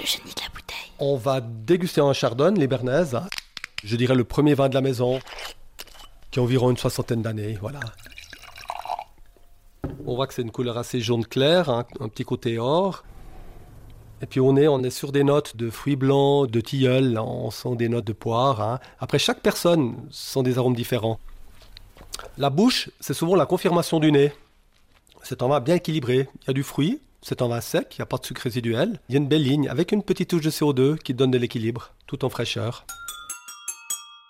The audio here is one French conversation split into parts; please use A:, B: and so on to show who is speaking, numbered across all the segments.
A: Le de la bouteille.
B: On va déguster un chardonnay, les Bernaises. hein. Je dirais le premier vin de la maison, qui a environ une soixantaine d'années. Voilà. On voit que c'est une couleur assez jaune clair, hein, un petit côté or. Et puis on est, on est sur des notes de fruits blancs, de tilleul, là, on sent des notes de poire. hein. Après, chaque personne sent des arômes différents. La bouche, c'est souvent la confirmation du nez. C'est un vin bien équilibré. Il y a du fruit, c'est un vin sec, il n'y a pas de sucre résiduel. Il y a une belle ligne avec une petite touche de CO2 qui donne de l'équilibre, tout en fraîcheur.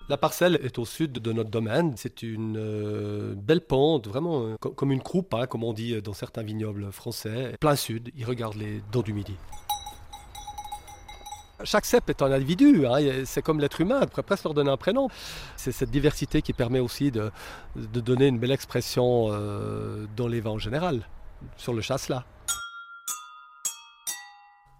B: La parcelle est au sud de notre domaine. C'est une euh, belle pente, vraiment euh, co- comme une croupe, hein, comme on dit dans certains vignobles français. Plein sud, il regarde les dents du midi. Chaque cep est un individu, hein, c'est comme l'être humain, on pourrait presque leur donner un prénom. C'est cette diversité qui permet aussi de, donner une belle expression euh, dans les vins en général, sur le chasse-là.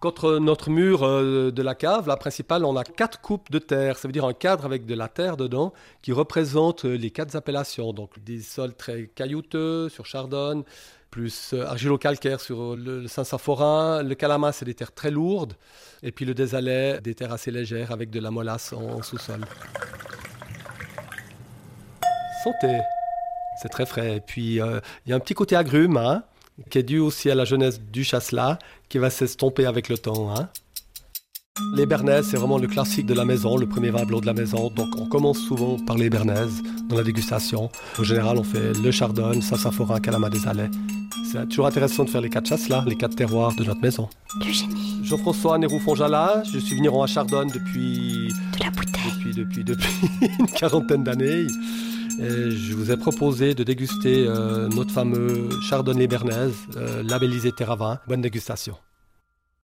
B: Contre notre mur euh, de la cave, la principale, on a quatre coupes de terre. Ça veut dire un cadre avec de la terre dedans qui représente euh, les quatre appellations. Donc des sols très caillouteux sur Chardonne, plus euh, argilo-calcaire sur le, Saint-Symphorin. Le Calama, c'est des terres très lourdes. Et puis le Désalais, des terres assez légères avec de la molasse en, sous-sol. Santé C'est très frais. Et puis il y a un petit côté agrume, hein, qui est dû aussi à la jeunesse du chasselas, qui va s'estomper avec le temps. hein. Les Bernaises, c'est vraiment le classique de la maison, le premier vin blanc de la maison. Donc on commence souvent par les Bernaises dans la dégustation. En général, on fait le Chardonnay, Saint-Symphorin, Calama des Alais. C'est toujours intéressant de faire les quatre chasses là, les quatre terroirs de notre maison.
A: Génie
B: Jean-François Néroux-Fonjala, je suis vigneron à Chardonne depuis,
A: de la bouteille.
B: Depuis, depuis, depuis une quarantaine d'années. Je vous ai proposé de déguster euh, notre fameux Chardonnay Bernaise, euh, labellisé Terravin. Bonne dégustation.